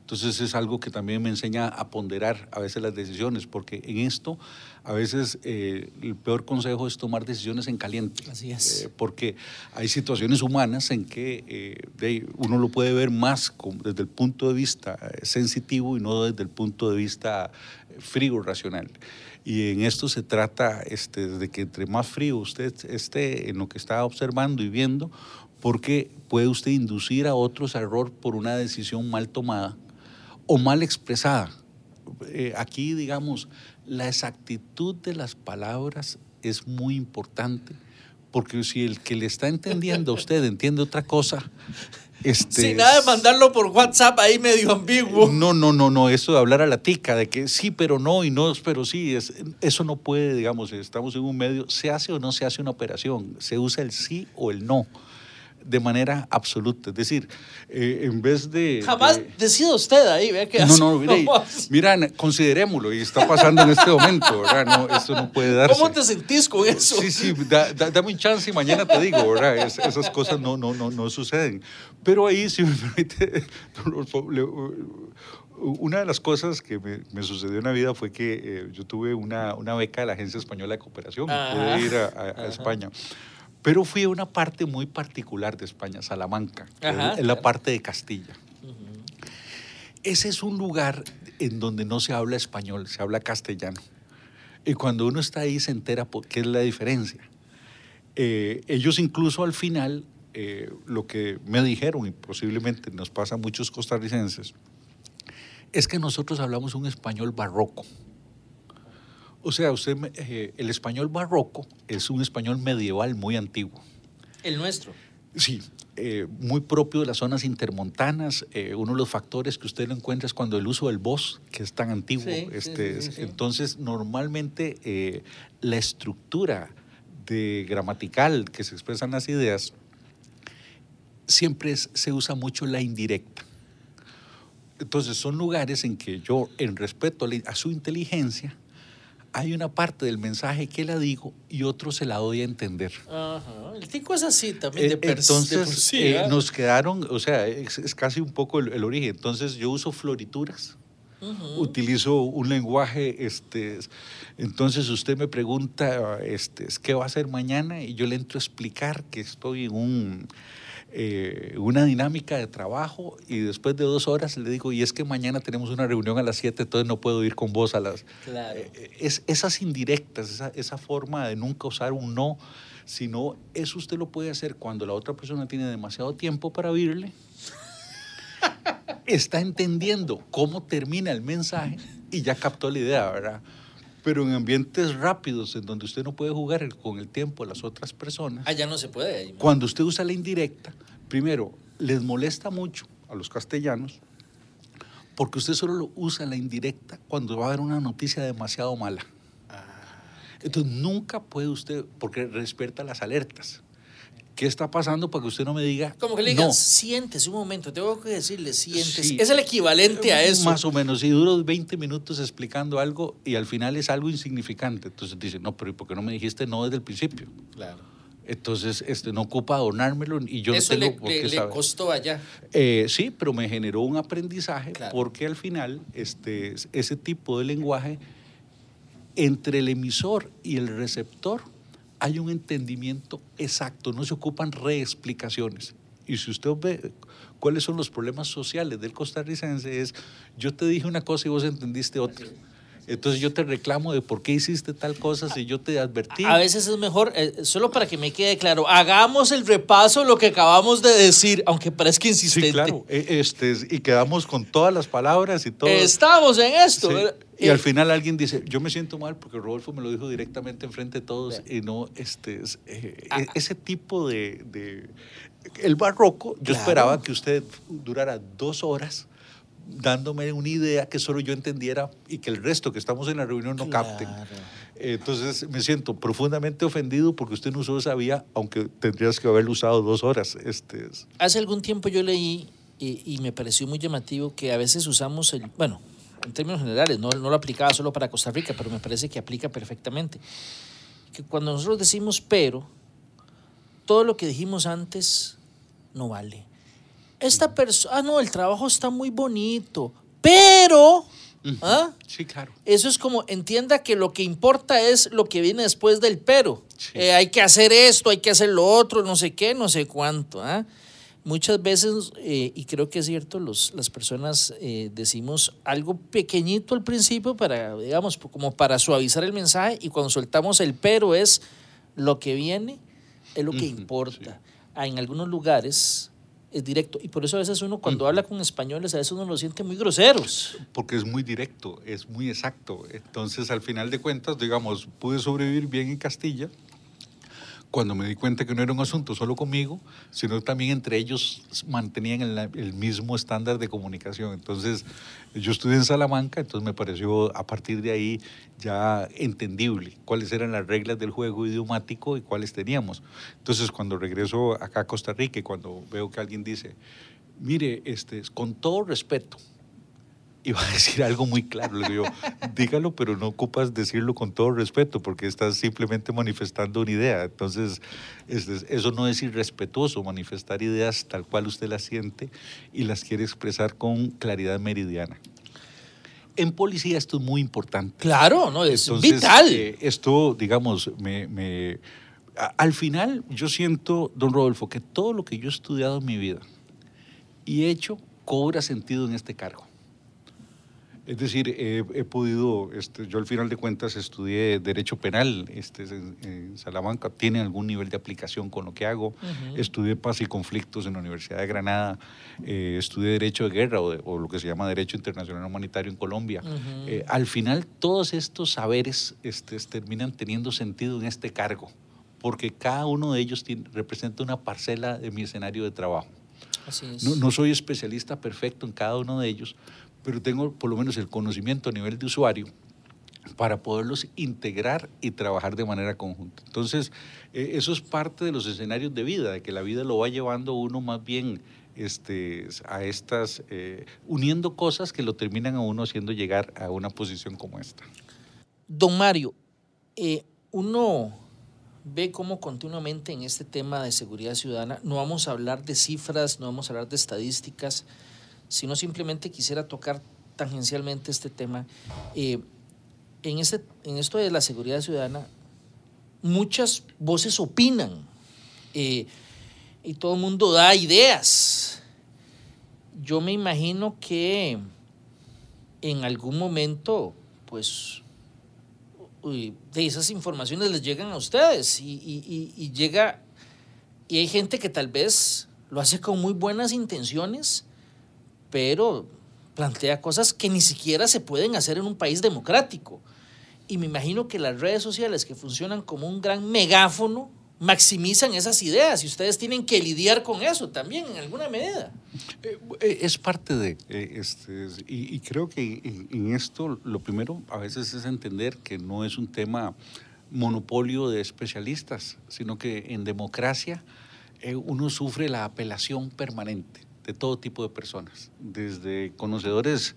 Entonces es algo que también me enseña a ponderar a veces las decisiones, porque en esto a veces eh, el peor consejo es tomar decisiones en caliente. Así es. Eh, porque hay situaciones humanas en que eh, de- uno lo puede ver más con- desde el punto de vista eh, sensitivo y no desde el punto de vista eh, frío, racional. Y en esto se trata este, de que entre más frío usted esté en lo que está observando y viendo, porque puede usted inducir a otros a error por una decisión mal tomada o mal expresada. Eh, aquí, digamos, la exactitud de las palabras es muy importante, porque si el que le está entendiendo a usted entiende otra cosa, este, Sin nada de mandarlo por WhatsApp ahí medio ambiguo. no, no, no, no, eso de hablar a la tica, de que sí, pero no, y no, pero sí, es, eso no puede, digamos, estamos en un medio, se hace o no se hace una operación, se usa el sí o el no, de manera absoluta. Es decir, eh, en vez de... Jamás de- decida usted ahí, vea qué no, hace. no, mire, mira, considerémoslo, y está pasando en este momento, ¿verdad? No, eso no puede darse. ¿Cómo te sentís con eso? Sí, sí, da- da- dame un chance y mañana te digo, ¿verdad? Es- esas cosas no, no, no, no suceden. Pero ahí, si me permite, una de las cosas que me, me sucedió en la vida fue que eh, yo tuve una, una beca de la Agencia Española de Cooperación y pude ir a, a- a. España. Pero fui a una parte muy particular de España, Salamanca, Ajá, es la claro. parte de Castilla. Ese es un lugar en donde no se habla español, se habla castellano. Y cuando uno está ahí se entera por qué es la diferencia. Eh, ellos incluso al final, eh, lo que me dijeron, y posiblemente nos pasa a muchos costarricenses, es que nosotros hablamos un español barroco. O sea, usted, eh, el español barroco es un español medieval muy antiguo. El nuestro. Sí, eh, muy propio de las zonas intermontanas. Eh, uno de los factores que usted lo encuentra es cuando el uso del voz, que es tan antiguo. Sí, este, sí, sí, sí. Entonces, normalmente la estructura de gramatical que se expresan las ideas siempre es- se usa mucho la indirecta. Entonces, son lugares en que yo, en respeto a su inteligencia, hay una parte del mensaje que la digo y otro se la doy a entender. Ajá. El tico es así también, de, Eh, de Entonces, sí, eh, nos quedaron, o sea, es, es casi un poco el, el origen. Entonces, yo uso florituras, Ujú. utilizo un lenguaje, este, entonces usted me pregunta, este, ¿qué va a hacer mañana? Y yo le entro a explicar que estoy en un, eh, una dinámica de trabajo y después de dos horas le digo, y es que mañana tenemos una reunión a las 7, entonces no puedo ir con vos a las... Claro. Eh, es, esas indirectas, esa, esa forma de nunca usar un no, sino eso usted lo puede hacer cuando la otra persona tiene demasiado tiempo para oírle, está entendiendo cómo termina el mensaje y ya captó la idea, ¿verdad? Pero en ambientes rápidos, en donde usted no puede jugar con el tiempo de las otras personas, Allá no se puede. cuando usted usa la indirecta, primero, les molesta mucho a los castellanos, porque usted solo lo usa la indirecta cuando va a haber una noticia demasiado mala. Entonces nunca puede usted, porque respeta las alertas. ¿Qué está pasando para que usted no me diga? Como que le digan, no? siéntese un momento, tengo que decirle, siéntese. Sí. Es el equivalente a eso. Más o menos, y duro 20 minutos explicando algo y al final es algo insignificante. Entonces dice, no, pero ¿y ¿por qué no me dijiste no desde el principio? Claro. Entonces, este, no ocupa adornármelo y yo eso no tengo le, por le- qué le saber. costó allá. Eh, sí, pero me generó un aprendizaje Claro. porque al final este, ese tipo de lenguaje entre el emisor y el receptor hay un entendimiento exacto, no se ocupan reexplicaciones. Y si usted ve cuáles son los problemas sociales del costarricense es, yo te dije una cosa y vos entendiste otra. Entonces yo te reclamo de por qué hiciste tal cosa si yo te advertí. A veces es mejor, eh, solo para que me quede claro, hagamos el repaso de lo que acabamos de decir, aunque parezca insistente. Sí, claro. E- Este, y quedamos con todas las palabras y todo. Estamos en esto. Sí. Y Eh, al final alguien dice, yo me siento mal porque Rodolfo me lo dijo directamente enfrente de todos y no, este, es, eh, Ah. e- ese tipo de, de- El barroco, yo Claro. esperaba que usted durara dos horas dándome una idea que solo yo entendiera y que el resto que estamos en la reunión no capten. Claro. Entonces me siento profundamente ofendido porque usted no usó esa vía, aunque tendrías que haberlo usado dos horas. Este, es- Hace algún tiempo yo leí y, y me pareció muy llamativo que a veces usamos el, bueno, en términos generales, no, no lo aplicaba solo para Costa Rica, pero me parece que aplica perfectamente. Que cuando nosotros decimos pero, todo lo que dijimos antes no vale. Esta persona, ah, no, el trabajo está muy bonito, pero, ¿ah? Sí, claro. Eso es como, entienda que lo que importa es lo que viene después del pero. Sí. Eh, hay que hacer esto, hay que hacer lo otro, no sé qué, no sé cuánto. ¿ah? Muchas veces, eh, y creo que es cierto, los, las personas eh, decimos algo pequeñito al principio para, digamos, como para suavizar el mensaje y cuando soltamos el pero es lo que viene, es lo que importa. Ah, en algunos lugares es directo y por eso a veces uno cuando habla con españoles a veces uno lo siente muy groseros. porque es muy directo, es muy exacto. Entonces, al final de cuentas, digamos, pude sobrevivir bien en Castilla cuando me di cuenta que no era un asunto solo conmigo, sino también entre ellos mantenían el, el mismo estándar de comunicación. Entonces, yo estudié en Salamanca, entonces me pareció a partir de ahí ya entendible cuáles eran las reglas del juego idiomático y cuáles teníamos. Entonces, cuando regreso acá a Costa Rica y cuando veo que alguien dice, mire, este, con todo respeto, iba a decir algo muy claro. Le digo dígalo, pero no ocupas decirlo con todo respeto, porque estás simplemente manifestando una idea. Entonces, eso no es irrespetuoso, manifestar ideas tal cual usted las siente y las quiere expresar con claridad meridiana. En policía esto es muy importante. Claro, no, es Entonces, vital. eh, esto, digamos, me, al final yo siento, don Rodolfo, que todo lo que yo he estudiado en mi vida y he hecho cobra sentido en este cargo. Es decir, he, he podido, este, yo al final de cuentas estudié Derecho Penal este, en, Salamanca, tiene algún nivel de aplicación con lo que hago. Estudié Paz y Conflictos en la Universidad de Granada, eh, estudié Derecho de Guerra o, de- o lo que se llama Derecho Internacional Humanitario en Colombia. Eh, al final, todos estos saberes este, terminan teniendo sentido en este cargo, porque cada uno de ellos tiene- representa una parcela de mi escenario de trabajo. Así es. No, no soy especialista perfecto en cada uno de ellos, pero tengo por lo menos el conocimiento a nivel de usuario para poderlos integrar y trabajar de manera conjunta. Entonces, eh, eso es parte de los escenarios de vida, de que la vida lo va llevando uno más bien este, a estas, eh, uniendo cosas que lo terminan a uno haciendo llegar a una posición como esta. Don Mario, eh, uno ve cómo continuamente en este tema de seguridad ciudadana, no vamos a hablar de cifras, no vamos a hablar de estadísticas, sino simplemente quisiera tocar tangencialmente este tema. Eh, en, este, en esto de la seguridad ciudadana, muchas voces opinan eh, y todo el mundo da ideas. Yo me imagino que en algún momento, pues, de esas informaciones les llegan a ustedes y llega, y hay gente que tal vez lo hace con muy buenas intenciones, pero plantea cosas que ni siquiera se pueden hacer en un país democrático. Y me imagino que las redes sociales que funcionan como un gran megáfono maximizan esas ideas y ustedes tienen que lidiar con eso también en alguna medida. Eh, eh, es parte de, eh, este, y, creo que en, esto lo primero a veces es entender que no es un tema monopolio de especialistas, sino que en democracia uno sufre la apelación permanente de todo tipo de personas, desde conocedores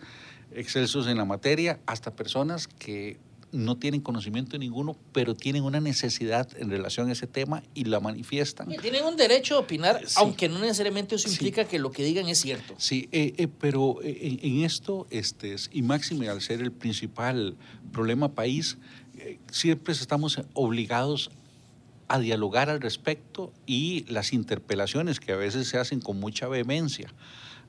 excelsos en la materia hasta personas que no tienen conocimiento ninguno, pero tienen una necesidad en relación a ese tema y la manifiestan. tienen un derecho a opinar, aunque no necesariamente eso implica que lo que digan es cierto. Sí, eh, eh, pero eh, en, esto, este, y máxime al ser el principal problema país, siempre estamos obligados a dialogar al respecto y las interpelaciones que a veces se hacen con mucha vehemencia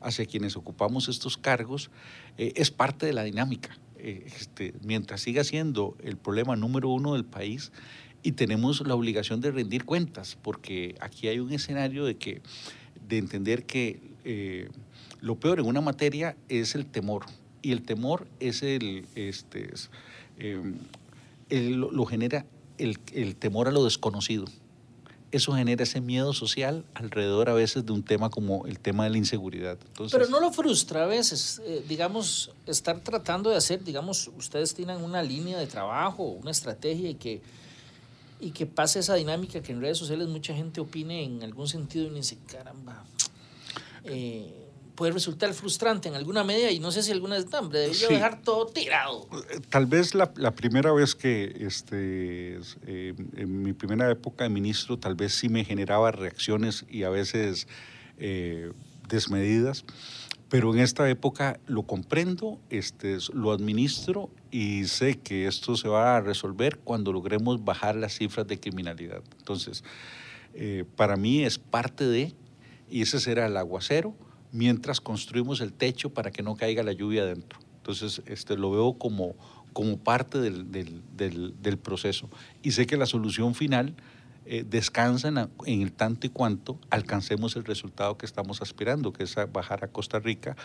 hacia quienes ocupamos estos cargos es parte de la dinámica. Eh, este, mientras siga siendo el problema número uno del país y tenemos la obligación de rendir cuentas, porque aquí hay un escenario de, que, de entender que eh, lo peor en una materia es el temor, y el temor es el, este, em, lo genera el, el temor a lo desconocido eso genera ese miedo social alrededor a veces de un tema como el tema de la inseguridad. Pero no lo frustra a veces, eh, digamos, estar tratando de hacer, digamos, ustedes tienen una línea de trabajo, una estrategia y que, y que pase esa dinámica que en redes sociales mucha gente opine en algún sentido y dice, caramba. Eh, puede resultar frustrante en alguna medida y no sé si alguna vez, hombre, debería dejar todo tirado. Tal vez la, la primera vez que, este, eh, en mi primera época de ministro, tal vez sí me generaba reacciones y a veces eh, desmedidas, pero en esta época lo comprendo, este, lo administro y sé que esto se va a resolver cuando logremos bajar las cifras de criminalidad. Entonces, eh, para mí es parte de, y ese será el aguacero, mientras construimos el techo para que no caiga la lluvia adentro. Entonces, este, lo veo como, como parte del, del, del, proceso. Y sé que la solución final eh, descansa en, en, el tanto y cuanto alcancemos el resultado que estamos aspirando, que es bajar a Costa Rica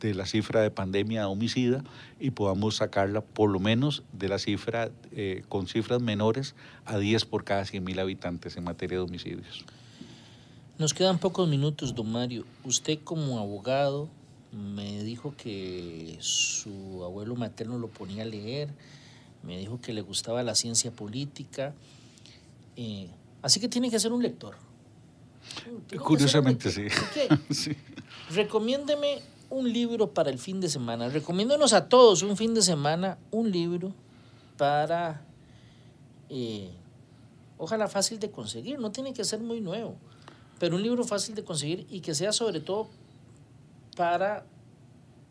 de la cifra de pandemia homicida y podamos sacarla por lo menos de la cifra, eh, con cifras menores a 10 por cada 100 mil habitantes en materia de homicidios. Nos quedan pocos minutos, don Mario. Usted como abogado me dijo que su abuelo materno lo ponía a leer, me dijo que le gustaba la ciencia política, eh, así que tiene que ser un lector. Curiosamente, sí. sí. Recomiéndeme un libro para el fin de semana. Recomiéndonos a todos un fin de semana, un libro para, eh, ojalá fácil de conseguir, no tiene que ser muy nuevo pero un libro fácil de conseguir y que sea sobre todo para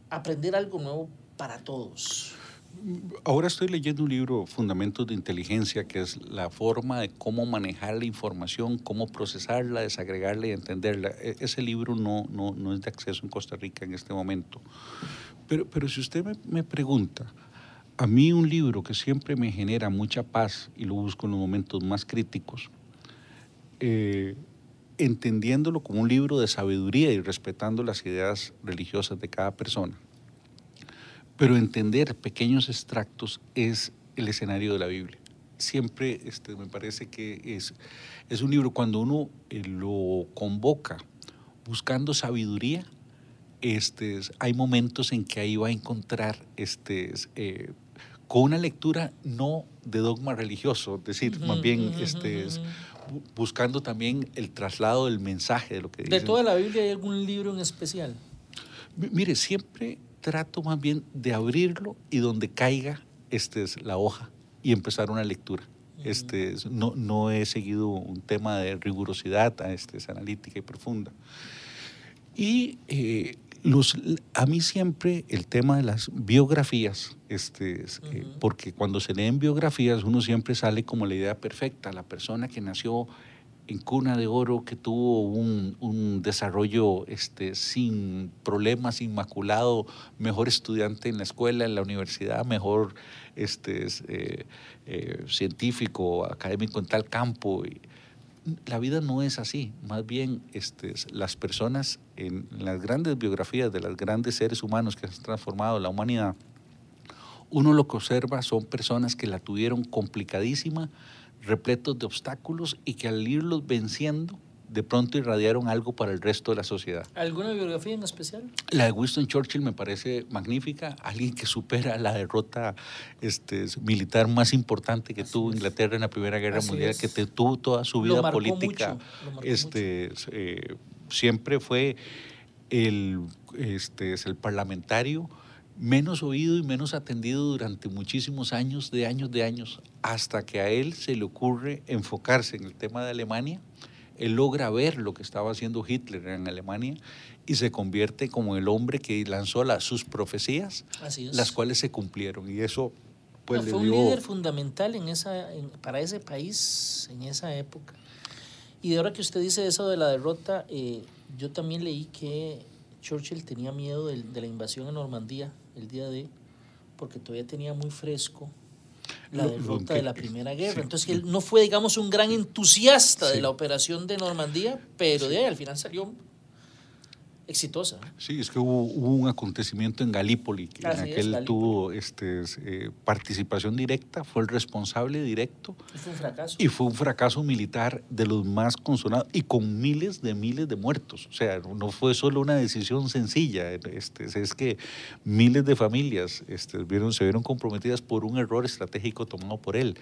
aprender algo nuevo para todos. Ahora estoy leyendo un libro, Fundamentos de Inteligencia, que es la forma de cómo manejar la información, cómo procesarla, desagregarla y entenderla. E, ese libro no, no, no es de acceso en Costa Rica en este momento. Pero, pero si usted me, me pregunta, a mí un libro que siempre me genera mucha paz y lo busco en los momentos más críticos, eh, entendiéndolo como un libro de sabiduría y respetando las ideas religiosas de cada persona. Pero entender pequeños extractos es el escenario de la Biblia. Siempre este, me parece que es, es un libro cuando uno eh, lo convoca buscando sabiduría, este, hay momentos en que ahí va a encontrar este, eh, con una lectura no de dogma religioso, es decir, más bien este, buscando también el traslado del mensaje de lo que dice. ¿De toda la Biblia hay algún libro en especial? mire, siempre trato más bien de abrirlo y donde caiga este es la hoja y empezar una lectura. Este, no, no he seguido un tema de rigurosidad, este, es analítica y profunda. Y eh, los, a mí siempre el tema de las biografías, este, eh, porque cuando se leen biografías uno siempre sale como la idea perfecta, la persona que nació en cuna de oro, que tuvo un, un desarrollo este, sin problemas, inmaculado, mejor estudiante en la escuela, en la universidad, mejor este, eh, eh, científico, académico en tal campo. Y, la vida no es así. Más bien, este, las personas en las grandes biografías de los grandes seres humanos que han transformado la humanidad, uno lo que observa son personas que la tuvieron complicadísima, repletos de obstáculos y que al irlos venciendo, de pronto irradiaron algo para el resto de la sociedad. ¿Alguna biografía en especial? La de Winston Churchill me parece magnífica, alguien que supera la derrota este, militar más importante que tuvo Inglaterra en la Primera Guerra Mundial, que tuvo toda su vida política. este, eh, siempre fue el, este, es el parlamentario menos oído y menos atendido durante muchísimos años, de años, de años, hasta que a él se le ocurre enfocarse en el tema de Alemania. Él logra ver lo que estaba haciendo Hitler en Alemania y se convierte como el hombre que lanzó las, sus profecías, las cuales se cumplieron. Y eso, pues, fue un líder fundamental en esa, para ese país en esa época. Y de ahora que usted dice eso de la derrota, eh, yo también leí que Churchill tenía miedo de, de la invasión a Normandía el día de, porque todavía tenía muy fresco la derrota de la Primera Guerra. Entonces él no fue, digamos, un gran entusiasta de la operación de Normandía, pero de ahí al final salió exitosa. Sí, es que hubo, un acontecimiento en Galípoli, que en aquel tuvo este, eh, participación directa, fue el responsable directo. Y fue un fracaso. Y fue un fracaso militar de los más consonados y con miles de miles de muertos. O sea, no fue solo una decisión sencilla, este, es que miles de familias este, vieron, se vieron comprometidas por un error estratégico tomado por él.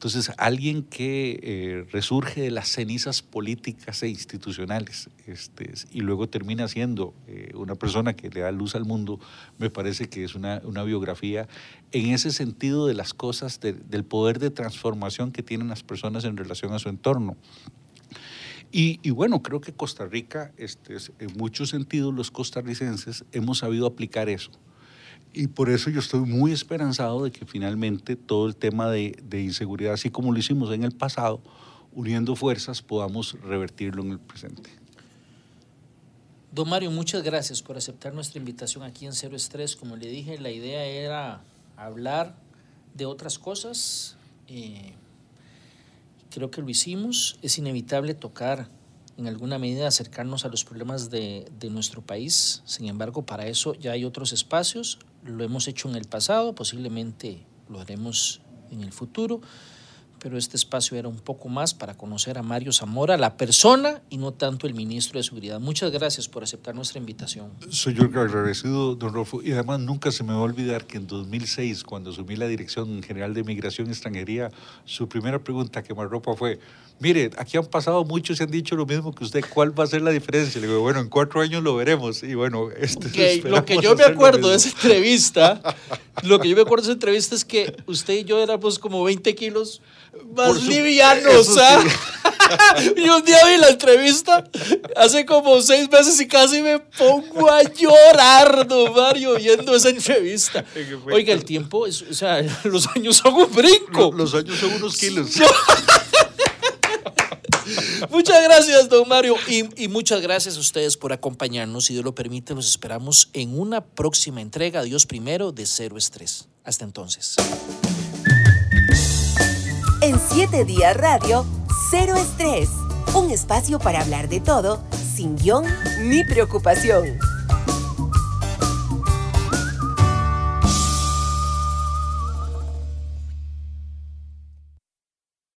Entonces, alguien que eh, resurge de las cenizas políticas e institucionales este, y luego termina siendo eh, una persona que le da luz al mundo, me parece que es una, biografía en ese sentido de las cosas, del poder de transformación que tienen las personas en relación a su entorno. Y, bueno, creo que Costa Rica, este, en muchos sentidos los costarricenses hemos sabido aplicar eso y por eso yo estoy muy esperanzado de que finalmente todo el tema de, inseguridad, así como lo hicimos en el pasado, uniendo fuerzas, podamos revertirlo en el presente. Don Mario, muchas gracias por aceptar nuestra invitación aquí en Cero Estrés. Como le dije, la idea era hablar de otras cosas. Eh, creo que lo hicimos. Es inevitable tocar en alguna medida acercarnos a los problemas de, de, nuestro país. Sin embargo, para eso ya hay otros espacios. Lo hemos hecho en el pasado, posiblemente lo haremos en el futuro, pero este espacio era un poco más para conocer a Mario Zamora, la persona y no tanto el ministro de Seguridad. Muchas gracias por aceptar nuestra invitación. Soy yo agradecido, don Rolfo, y además nunca se me va a olvidar que en 2006, cuando asumí la Dirección General de Migración y Extranjería, su primera pregunta que me arropa fue, mire, aquí han pasado muchos y han dicho lo mismo que usted, ¿cuál va a ser la diferencia? Le digo, bueno, en cuatro años lo veremos. Y bueno, este Lo que yo me acuerdo de esa entrevista, lo que yo me acuerdo de esa entrevista es que usted y yo éramos como 20 kilos más livianos, ¿ah? y un día vi la entrevista hace como seis meses y casi me pongo a llorar, don Mario, viendo esa entrevista. Oiga, el tiempo, es, o sea, los años son un brinco. Los, los años son unos kilos. Muchas gracias, don Mario. Y, muchas gracias a ustedes por acompañarnos. Si Dios lo permite, los esperamos en una próxima entrega, Dios primero, de Cero Estrés. Hasta entonces. En siete días radio, Cero Estrés. Un espacio para hablar de todo, sin guion ni preocupación.